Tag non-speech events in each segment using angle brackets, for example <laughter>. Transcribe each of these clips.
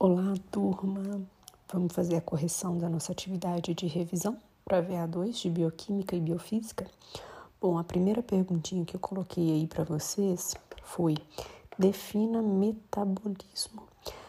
Olá, turma! Vamos fazer a correção da nossa atividade de revisão para VA2 de Bioquímica e Biofísica? Bom, a primeira perguntinha que eu coloquei aí para vocês foi: defina metabolismo.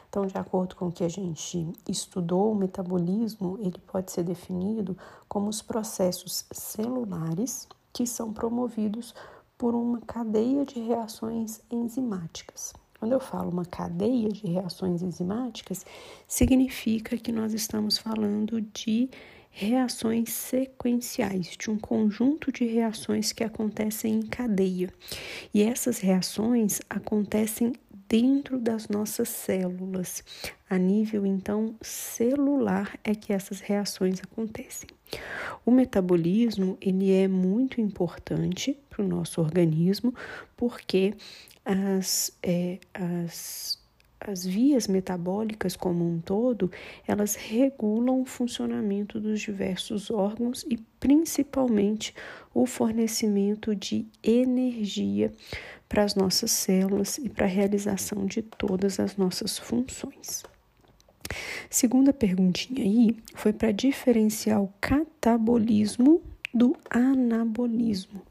Então, de acordo com o que a gente estudou, o metabolismo ele pode ser definido como os processos celulares que são promovidos por uma cadeia de reações enzimáticas. Quando eu falo uma cadeia de reações enzimáticas, significa que nós estamos falando de reações sequenciais, de um conjunto de reações que acontecem em cadeia. E essas reações acontecem dentro das nossas células. A nível então celular é que essas reações acontecem. O metabolismo ele é muito importante para o nosso organismo porque as, é, as, as vias metabólicas como um todo, elas regulam o funcionamento dos diversos órgãos e principalmente o fornecimento de energia para as nossas células e para a realização de todas as nossas funções. Segunda perguntinha aí foi para diferenciar o catabolismo do anabolismo.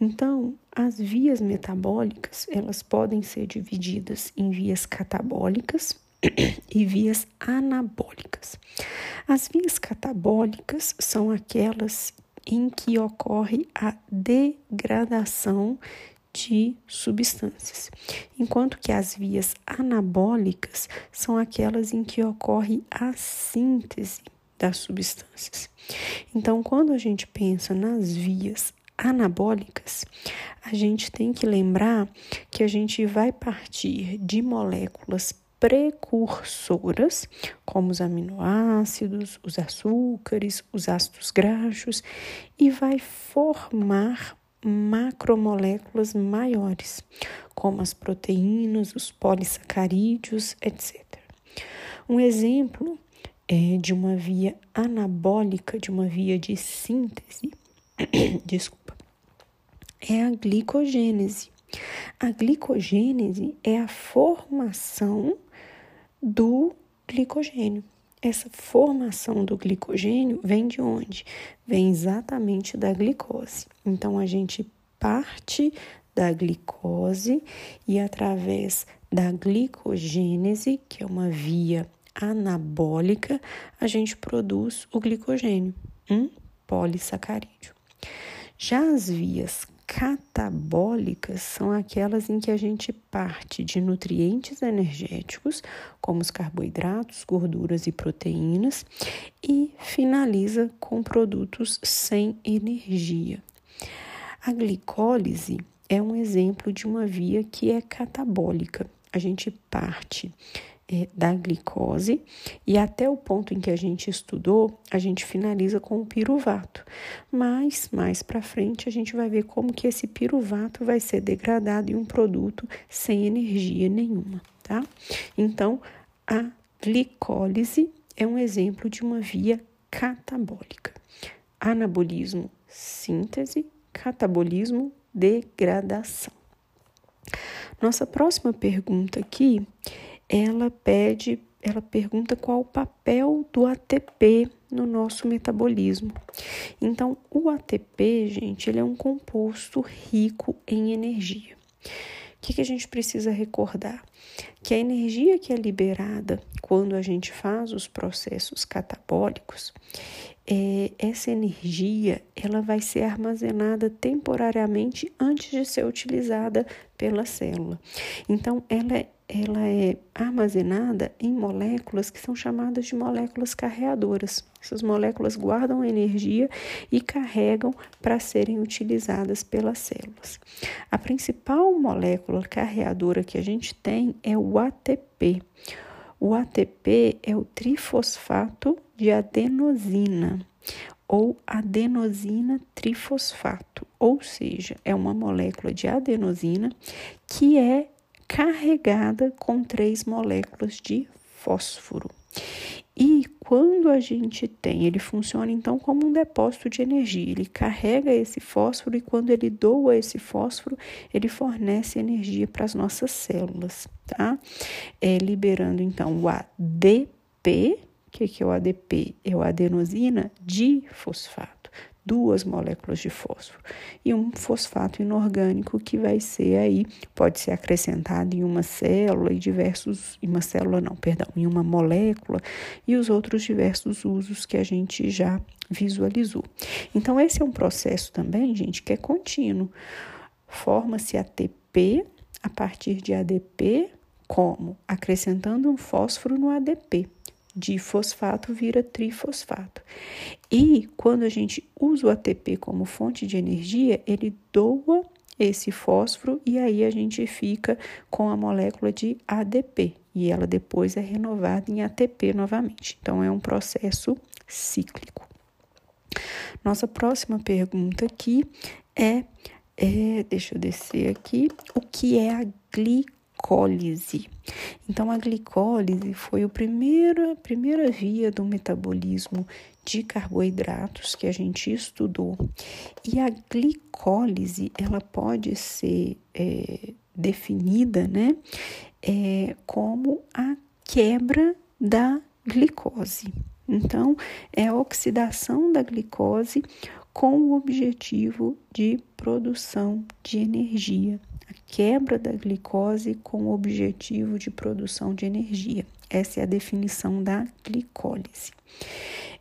Então, as vias metabólicas, elas podem ser divididas em vias catabólicas <clears throat> e vias anabólicas. As vias catabólicas são aquelas em que ocorre a degradação de substâncias, enquanto que as vias anabólicas são aquelas em que ocorre a síntese das substâncias. Então, quando a gente pensa nas vias anabólicas, a gente tem que lembrar que a gente vai partir de moléculas precursoras, como os aminoácidos, os açúcares, os ácidos graxos, e vai formar macromoléculas maiores, como as proteínas, os polissacarídeos, etc. Um exemplo é de uma via anabólica, de uma via de síntese, <coughs> desculpa, é a glicogênese. A glicogênese é a formação do glicogênio. Essa formação do glicogênio vem de onde? Vem exatamente da glicose. Então a gente parte da glicose e através da glicogênese, que é uma via anabólica, a gente produz o glicogênio, um polissacarídeo. Já as vias catabólicas são aquelas em que a gente parte de nutrientes energéticos, como os carboidratos, gorduras e proteínas, e finaliza com produtos sem energia. A glicólise é um exemplo de uma via que é catabólica. A gente parte é, da glicose e até o ponto em que a gente estudou, a gente finaliza com o piruvato. Mas mais para frente a gente vai ver como que esse piruvato vai ser degradado em um produto sem energia nenhuma, tá? Então, a glicólise é um exemplo de uma via catabólica. Anabolismo, síntese, catabolismo, degradação. Nossa próxima pergunta aqui ela pede, ela pergunta qual o papel do ATP no nosso metabolismo. Então, o ATP, gente, ele é um composto rico em energia. O que, que a gente precisa recordar? Que a energia que é liberada quando a gente faz os processos catabólicos, é, essa energia ela vai ser armazenada temporariamente antes de ser utilizada pela célula. Então, ela é ela é armazenada em moléculas que são chamadas de moléculas carreadoras. Essas moléculas guardam energia e carregam para serem utilizadas pelas células. A principal molécula carreadora que a gente tem é o ATP. O ATP é o trifosfato de adenosina ou adenosina trifosfato, ou seja, é uma molécula de adenosina que é carregada com três moléculas de fósforo. E quando a gente tem, ele funciona então como um depósito de energia. Ele carrega esse fósforo e quando ele doa esse fósforo, ele fornece energia para as nossas células, tá? É, liberando então o ADP. O que, que é o ADP? É o adenosina difosfato duas moléculas de fósforo e um fosfato inorgânico que vai ser aí pode ser acrescentado em uma célula e diversos em uma célula não, perdão, em uma molécula e os outros diversos usos que a gente já visualizou. Então esse é um processo também, gente, que é contínuo. Forma-se ATP a partir de ADP como acrescentando um fósforo no ADP de fosfato vira trifosfato. E quando a gente usa o ATP como fonte de energia, ele doa esse fósforo e aí a gente fica com a molécula de ADP e ela depois é renovada em ATP novamente. Então é um processo cíclico. Nossa próxima pergunta aqui é, é deixa eu descer aqui, o que é a glicose? Glicólise. Então, a glicólise foi a primeira, primeira via do metabolismo de carboidratos que a gente estudou. E a glicólise, ela pode ser é, definida, né, é, como a quebra da glicose. Então, é a oxidação da glicose com o objetivo de produção de energia a quebra da glicose com o objetivo de produção de energia. Essa é a definição da glicólise.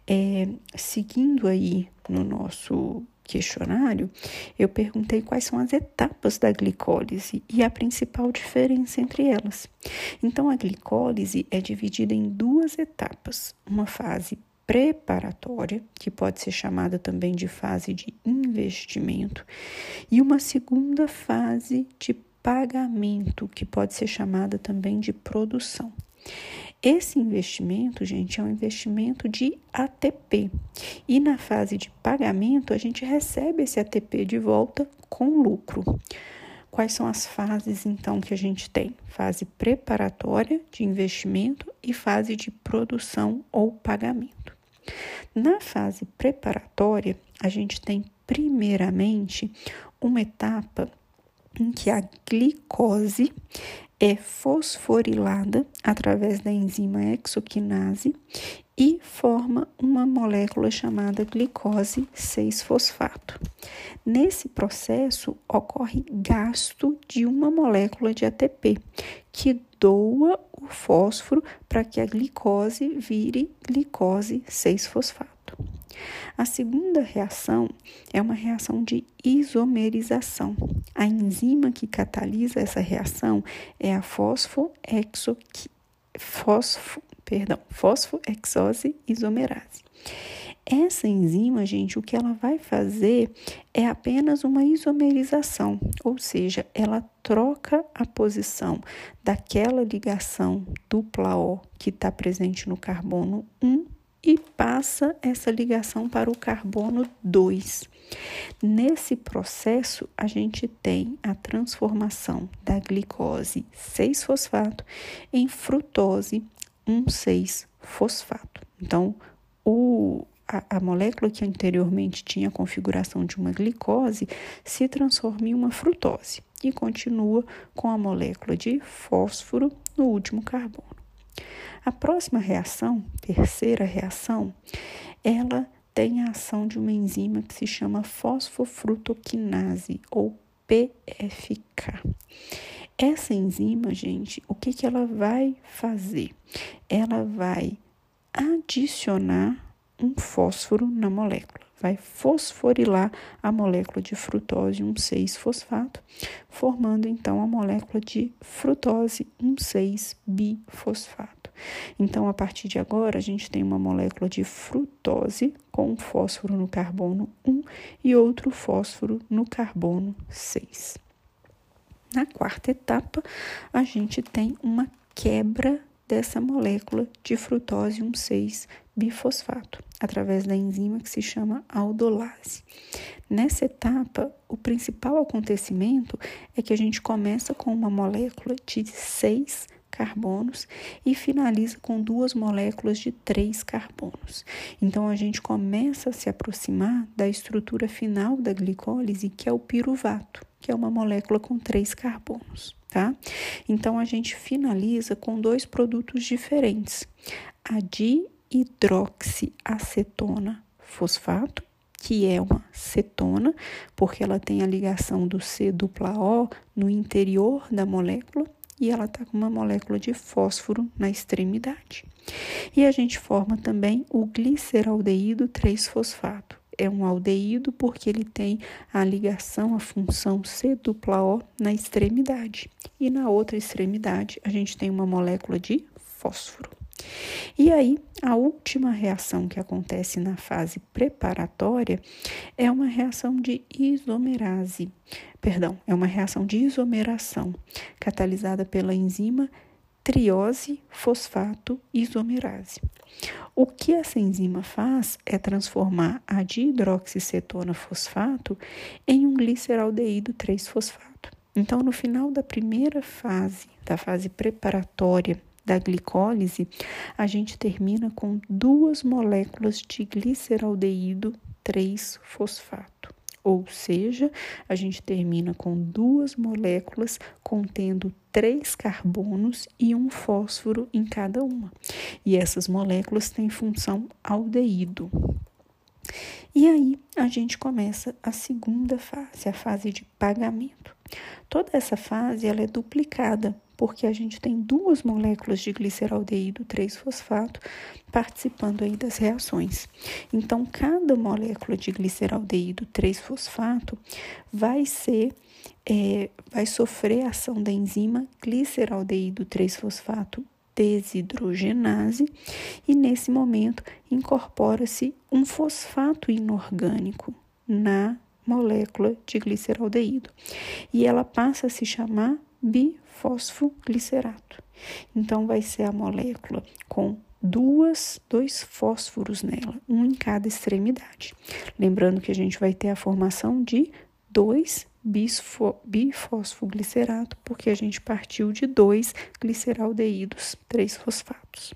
É, seguindo aí no nosso questionário, eu perguntei quais são as etapas da glicólise e a principal diferença entre elas. Então, a glicólise é dividida em duas etapas: uma fase preparatória, que pode ser chamada também de fase de investimento, e uma segunda fase de pagamento, que pode ser chamada também de produção. Esse investimento, gente, é um investimento de ATP. E na fase de pagamento, a gente recebe esse ATP de volta com lucro. Quais são as fases então que a gente tem? Fase preparatória de investimento e fase de produção ou pagamento. Na fase preparatória, a gente tem primeiramente uma etapa em que a glicose é fosforilada através da enzima exoquinase e forma uma molécula chamada glicose 6-fosfato. Nesse processo ocorre gasto de uma molécula de ATP, que doa fósforo para que a glicose vire glicose 6-fosfato. A segunda reação é uma reação de isomerização. A enzima que catalisa essa reação é a fosfoexoqui, fosfo, perdão, fosfoexose isomerase. Essa enzima, gente, o que ela vai fazer é apenas uma isomerização, ou seja, ela troca a posição daquela ligação dupla O que está presente no carbono 1 e passa essa ligação para o carbono 2. Nesse processo, a gente tem a transformação da glicose 6-fosfato em frutose 1,6-fosfato. Então, o, a, a, molécula que anteriormente tinha a configuração de uma glicose se transforma em uma frutose e continua com a molécula de fósforo no último carbono. A próxima reação, terceira reação, ela tem a ação de uma enzima que se chama fosfofrutoquinase ou PFK. Essa enzima, gente, o que, que ela vai fazer? Ela vai adicionar um fósforo na molécula. Vai fosforilar a molécula de frutose 1,6-fosfato, formando então a molécula de frutose 1,6-bifosfato. Então, a partir de agora, a gente tem uma molécula de frutose com um fósforo no carbono 1 e outro fósforo no carbono 6. Na quarta etapa, a gente tem uma quebra dessa molécula de frutose 1,6-bifosfato, através da enzima que se chama aldolase. Nessa etapa, o principal acontecimento é que a gente começa com uma molécula de 6 carbonos e finaliza com duas moléculas de três carbonos. Então a gente começa a se aproximar da estrutura final da glicólise, que é o piruvato, que é uma molécula com três carbonos, tá? Então a gente finaliza com dois produtos diferentes: a dihidroxiacetona fosfato que é uma cetona, porque ela tem a ligação do C dupla O no interior da molécula, e ela está com uma molécula de fósforo na extremidade. E a gente forma também o gliceraldeído 3-fosfato. É um aldeído porque ele tem a ligação, a função C-O na extremidade. E na outra extremidade, a gente tem uma molécula de fósforo. E aí, a última reação que acontece na fase preparatória é uma reação de isomerase, perdão, é uma reação de isomeração, catalisada pela enzima triose fosfato isomerase. O que essa enzima faz é transformar a dihidroxicetona fosfato em um gliceraldeído 3-fosfato. Então, no final da primeira fase, da fase preparatória da glicólise, a gente termina com duas moléculas de gliceraldeído 3-fosfato. Ou seja, a gente termina com duas moléculas contendo três carbonos e um fósforo em cada uma. E essas moléculas têm função aldeído. E aí a gente começa a segunda fase, a fase de pagamento. Toda essa fase ela é duplicada porque a gente tem duas moléculas de gliceraldeído 3-fosfato participando aí das reações. Então, cada molécula de gliceraldeído 3-fosfato vai ser é, vai sofrer a ação da enzima gliceraldeído 3-fosfato desidrogenase e nesse momento incorpora-se um fosfato inorgânico na molécula de gliceraldeído e ela passa a se chamar bifosfoglicerato. Então, vai ser a molécula com duas, dois fósforos nela, um em cada extremidade. Lembrando que a gente vai ter a formação de dois bifosfoglicerato, porque a gente partiu de dois gliceraldeídos, três fosfatos.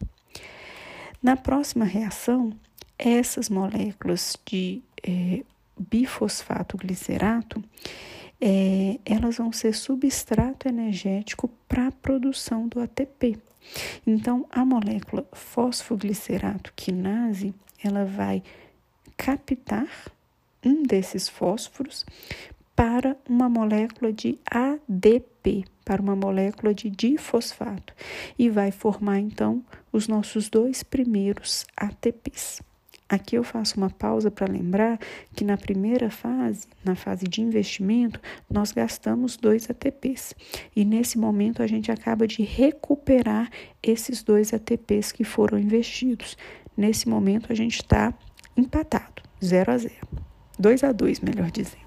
Na próxima reação, essas moléculas de é, bifosfato glicerato é, elas vão ser substrato energético para a produção do ATP. Então, a molécula fosfoglicerato quinase, ela vai captar um desses fósforos para uma molécula de ADP, para uma molécula de difosfato, e vai formar então os nossos dois primeiros ATPs. Aqui eu faço uma pausa para lembrar que na primeira fase, na fase de investimento, nós gastamos dois ATPs e nesse momento a gente acaba de recuperar esses dois ATPs que foram investidos. Nesse momento a gente está empatado, 0 a 0, 2 a 2, melhor dizendo.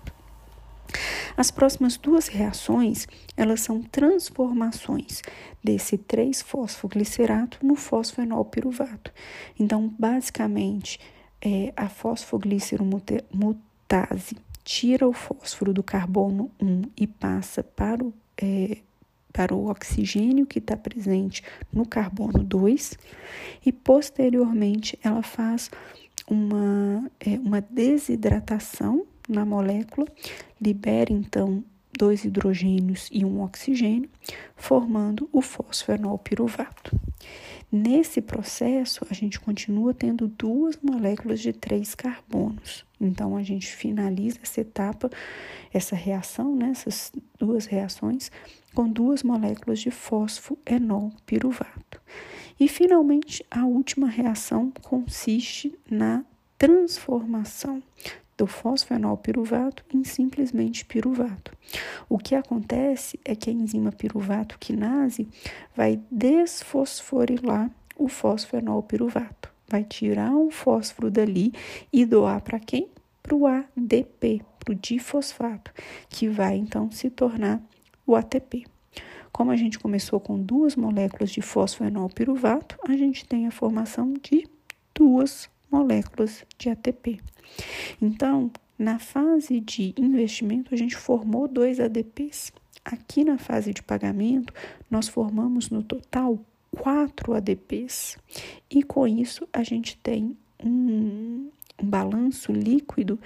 As próximas duas reações, elas são transformações desse 3-fosfoglicerato no fosfenolpiruvato. Então, basicamente, é, a fosfogliceromutase tira o fósforo do carbono 1 e passa para o, é, para o oxigênio que está presente no carbono 2 e posteriormente ela faz uma, é, uma desidratação na molécula, libera então dois hidrogênios e um oxigênio, formando o fosfenolpiruvato. Nesse processo, a gente continua tendo duas moléculas de três carbonos. Então, a gente finaliza essa etapa, essa reação, né, essas duas reações, com duas moléculas de fosfoenol piruvato. E, finalmente, a última reação consiste na transformação do fosfenol piruvato em simplesmente piruvato. O que acontece é que a enzima piruvato quinase vai desfosforilar o fosfenol piruvato, vai tirar um fósforo dali e doar para quem? Para o ADP, para o difosfato, que vai então se tornar o ATP. Como a gente começou com duas moléculas de fosfenol piruvato, a gente tem a formação de duas moléculas de ATP. Então, na fase de investimento, a gente formou dois ADPs. aqui na fase de pagamento, nós formamos no total 4 ADPs. E com isso, a gente tem um, um balanço líquido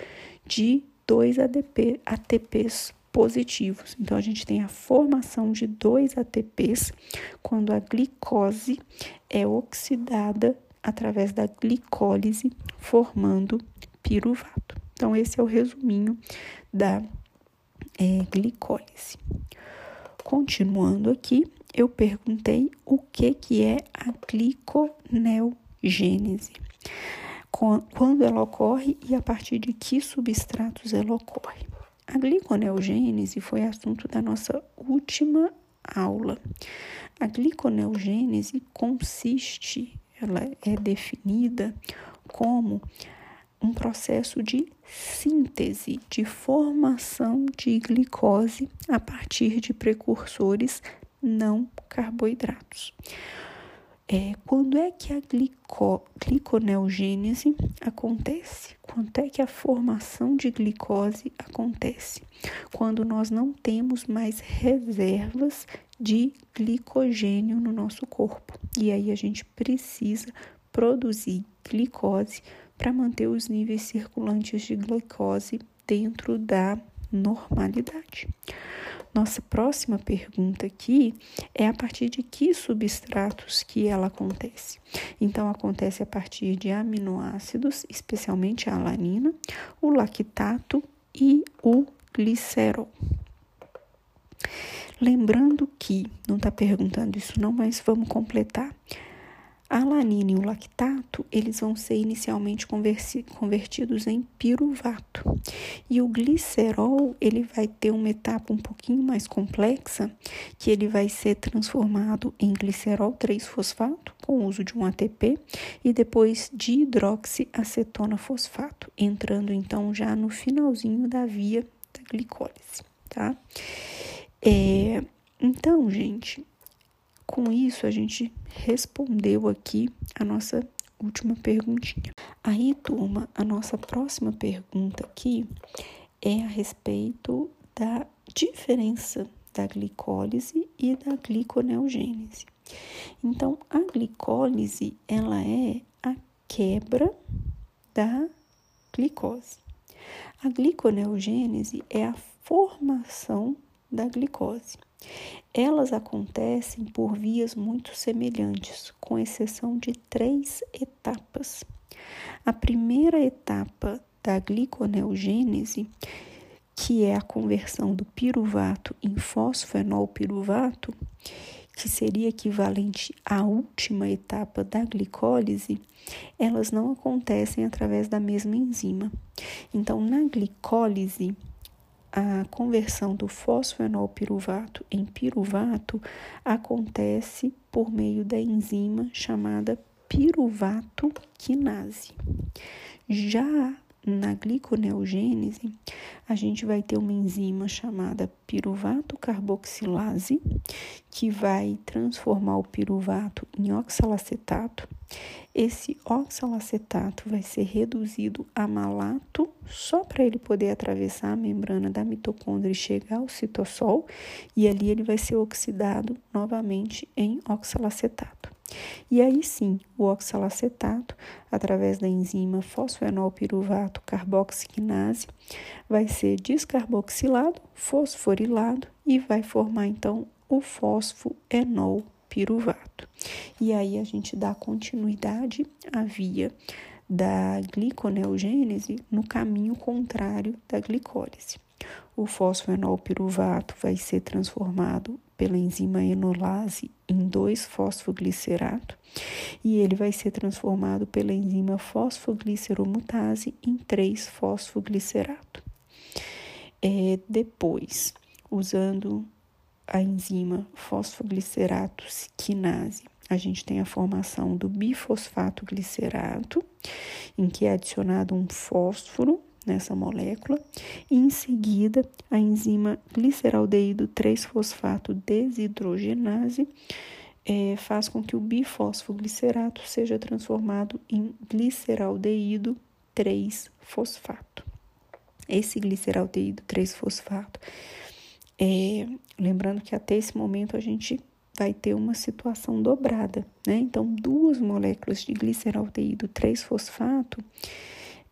de 2 ADP, ATPs positivos. Então, a gente tem a formação de dois ATPs quando a glicose é oxidada através da glicólise, formando piruvato. Então, esse é o resuminho da é, glicólise. Continuando aqui, eu perguntei o que, que é a gliconeogênese, quando ela ocorre e a partir de que substratos ela ocorre. A gliconeogênese foi assunto da nossa última aula. A gliconeogênese consiste, ela é definida como um processo de síntese, de formação de glicose a partir de precursores não carboidratos. É, quando é que a glico, gliconeogênese acontece? Quando é que a formação de glicose acontece? Quando nós não temos mais reservas de glicogênio no nosso corpo. E aí a gente precisa produzir glicose para manter os níveis circulantes de glicose dentro da normalidade. Nossa próxima pergunta aqui é a partir de que substratos que ela acontece. Então, acontece a partir de aminoácidos, especialmente a alanina, o lactato e o glicerol. Lembrando que, não está perguntando isso não, mas vamos completar. A alanina e o lactato, eles vão ser inicialmente convertidos em piruvato. E o glicerol, ele vai ter uma etapa um pouquinho mais complexa, que ele vai ser transformado em glicerol 3-fosfato, com o uso de um ATP, e depois de hidroxiacetona fosfato, entrando então já no finalzinho da via da glicólise, tá? É, então, gente, com isso, a gente respondeu aqui a nossa última perguntinha. Aí, turma, a nossa próxima pergunta aqui é a respeito da diferença da glicólise e da gliconeogênese. Então, a glicólise, ela é a quebra da glicose. A gliconeogênese é a formação da glicose. Elas acontecem por vias muito semelhantes, com exceção de três etapas. A primeira etapa da gliconeogênese, que é a conversão do piruvato em fosfenolpiruvato, que seria equivalente à última etapa da glicólise, elas não acontecem através da mesma enzima. Então, na glicólise, a conversão do fosfenolpiruvato em piruvato acontece por meio da enzima chamada piruvato quinase. Já na gliconeogênese, a gente vai ter uma enzima chamada piruvato carboxilase, que vai transformar o piruvato em oxalacetato. Esse oxalacetato vai ser reduzido a malato só para ele poder atravessar a membrana da mitocôndria e chegar ao citossol, e ali ele vai ser oxidado novamente em oxalacetato. E aí sim, o oxalacetato, através da enzima fosfenolpiruvato carboxiquinase, vai ser descarboxilado, fosforilado e vai formar então o fosfoenol piruvato. E aí a gente dá continuidade à via da gliconeogênese no caminho contrário da glicólise. O fosfenol piruvato vai ser transformado pela enzima enolase em 2-fosfoglicerato e ele vai ser transformado pela enzima fosfogliceromutase em 3-fosfoglicerato. É, depois, usando a enzima fosfoglicerato quinase, a gente tem a formação do bifosfato glicerato, em que é adicionado um fósforo nessa molécula, e em seguida a enzima gliceraldeído 3-fosfato desidrogenase é, faz com que o bifosfoglicerato seja transformado em gliceraldeído 3-fosfato. Esse gliceraldeído 3-fosfato é, lembrando que até esse momento a gente vai ter uma situação dobrada, né? Então, duas moléculas de gliceraldeído 3-fosfato,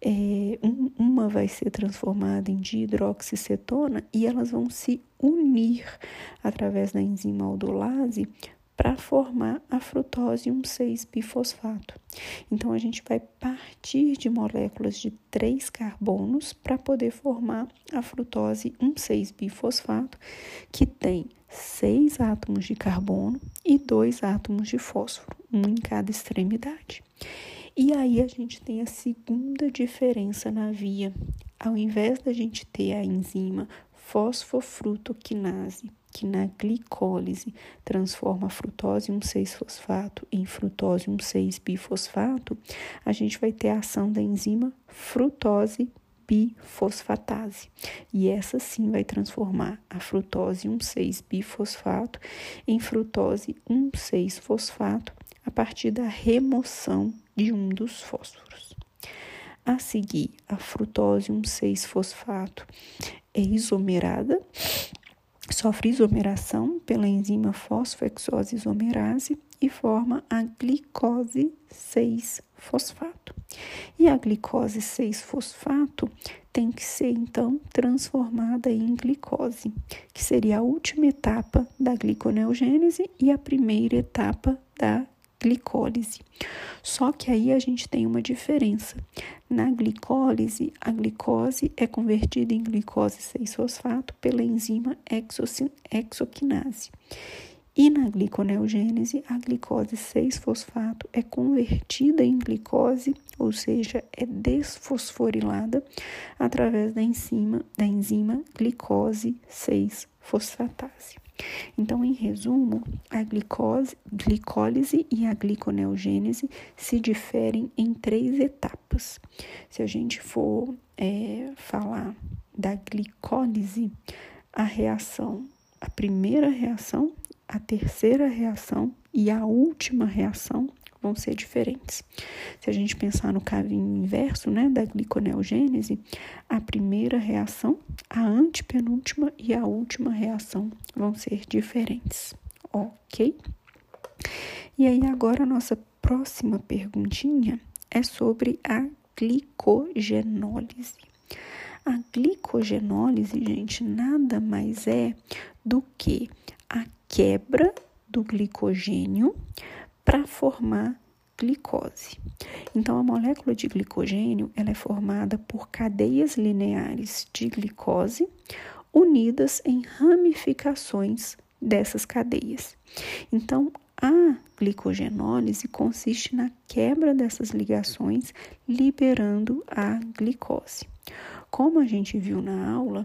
é, um, uma vai ser transformada em dihidroxicetona e elas vão se unir através da enzima aldolase para formar a frutose 1,6-bifosfato. Então, a gente vai partir de moléculas de três carbonos para poder formar a frutose 1,6-bifosfato, que tem seis átomos de carbono e dois átomos de fósforo, um em cada extremidade. E aí a gente tem a segunda diferença na via. Ao invés da gente ter a enzima fosfofrutoquinase que na glicólise transforma frutose 1,6-fosfato em frutose 1,6-bifosfato, a gente vai ter a ação da enzima frutose bifosfatase. E essa sim vai transformar a frutose 1,6-bifosfato em frutose 1,6-fosfato a partir da remoção de um dos fósforos. A seguir, a frutose 1,6-fosfato é isomerada sofre isomeração pela enzima fosfoexose isomerase e forma a glicose 6-fosfato. E a glicose 6-fosfato tem que ser então transformada em glicose, que seria a última etapa da gliconeogênese e a primeira etapa da glicólise. Só que aí a gente tem uma diferença. Na glicólise, a glicose é convertida em glicose 6-fosfato pela enzima exoquinase. E na gliconeogênese, a glicose 6-fosfato é convertida em glicose, ou seja, é desfosforilada através da enzima, da enzima glicose 6-fosfatase. Então, em resumo, a glicose, glicólise e a gliconeogênese se diferem em três etapas. Se a gente for é, falar da glicólise, a reação, a primeira reação, a terceira reação e a última reação vão ser diferentes. Se a gente pensar no caminho inverso, né, da gliconeogênese, a primeira reação, a antepenúltima e a última reação vão ser diferentes, ok? E aí agora a nossa próxima perguntinha é sobre a glicogenólise. A glicogenólise, gente, nada mais é do que quebra do glicogênio para formar glicose. Então, a molécula de glicogênio ela é formada por cadeias lineares de glicose unidas em ramificações dessas cadeias. Então, a glicogenólise consiste na quebra dessas ligações, liberando a glicose. Como a gente viu na aula,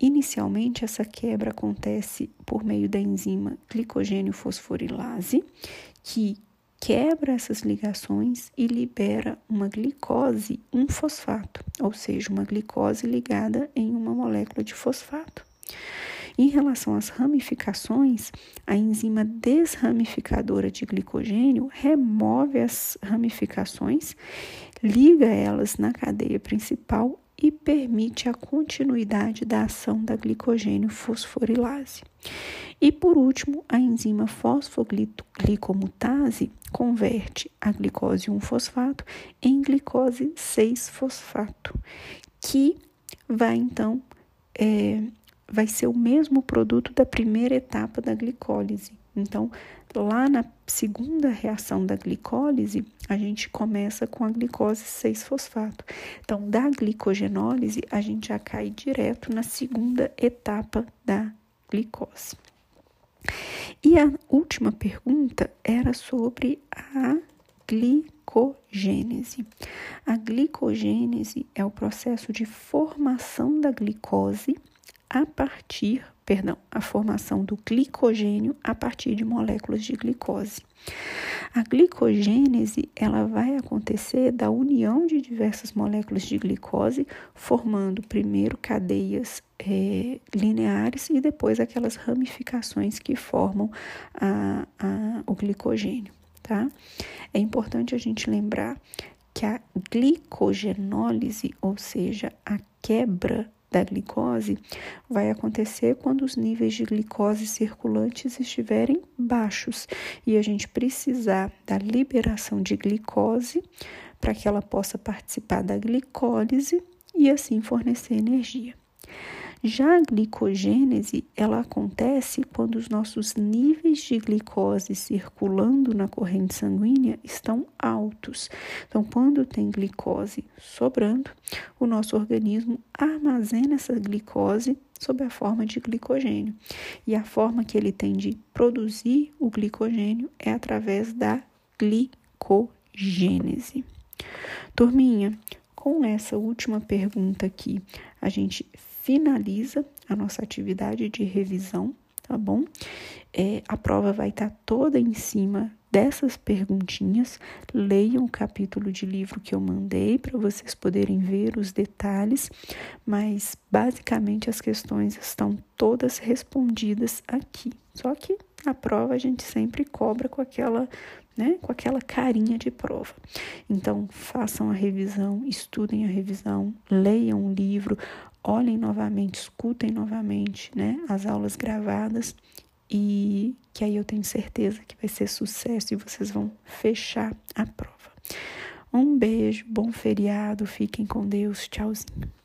inicialmente essa quebra acontece por meio da enzima glicogênio fosforilase, que quebra essas ligações e libera uma glicose, um fosfato, ou seja, uma glicose ligada em uma molécula de fosfato. Em relação às ramificações, a enzima desramificadora de glicogênio remove as ramificações, liga elas na cadeia principal e permite a continuidade da ação da glicogênio fosforilase. E por último, a enzima fosfoglicomutase converte a glicose 1-fosfato em glicose 6-fosfato, que vai então é, vai ser o mesmo produto da primeira etapa da glicólise. Então, lá na segunda reação da glicólise, a gente começa com a glicose 6-fosfato. Então, da glicogenólise, a gente já cai direto na segunda etapa da glicose. E a última pergunta era sobre a glicogênese. A glicogênese é o processo de formação da glicose a partir, perdão, a formação do glicogênio a partir de moléculas de glicose. A glicogênese ela vai acontecer da união de diversas moléculas de glicose, formando primeiro cadeias é, lineares e depois aquelas ramificações que formam a, a, o glicogênio. Tá? É importante a gente lembrar que a glicogenólise, ou seja, a quebra da glicose vai acontecer quando os níveis de glicose circulantes estiverem baixos e a gente precisar da liberação de glicose para que ela possa participar da glicólise e assim fornecer energia. Já a glicogênese, ela acontece quando os nossos níveis de glicose circulando na corrente sanguínea estão altos. Então, quando tem glicose sobrando, o nosso organismo armazena essa glicose sob a forma de glicogênio. E a forma que ele tem de produzir o glicogênio é através da glicogênese. Turminha, com essa última pergunta aqui, a gente finaliza a nossa atividade de revisão, tá bom? É, a prova vai estar tá toda em cima dessas perguntinhas. Leiam o capítulo de livro que eu mandei para vocês poderem ver os detalhes, mas basicamente as questões estão todas respondidas aqui. Só que a prova a gente sempre cobra com aquela né, com aquela carinha de prova. Então, façam a revisão, estudem a revisão, leiam o livro, olhem novamente, escutem novamente, né, as aulas gravadas e que aí eu tenho certeza que vai ser sucesso e vocês vão fechar a prova. Um beijo, bom feriado, fiquem com Deus, tchauzinho.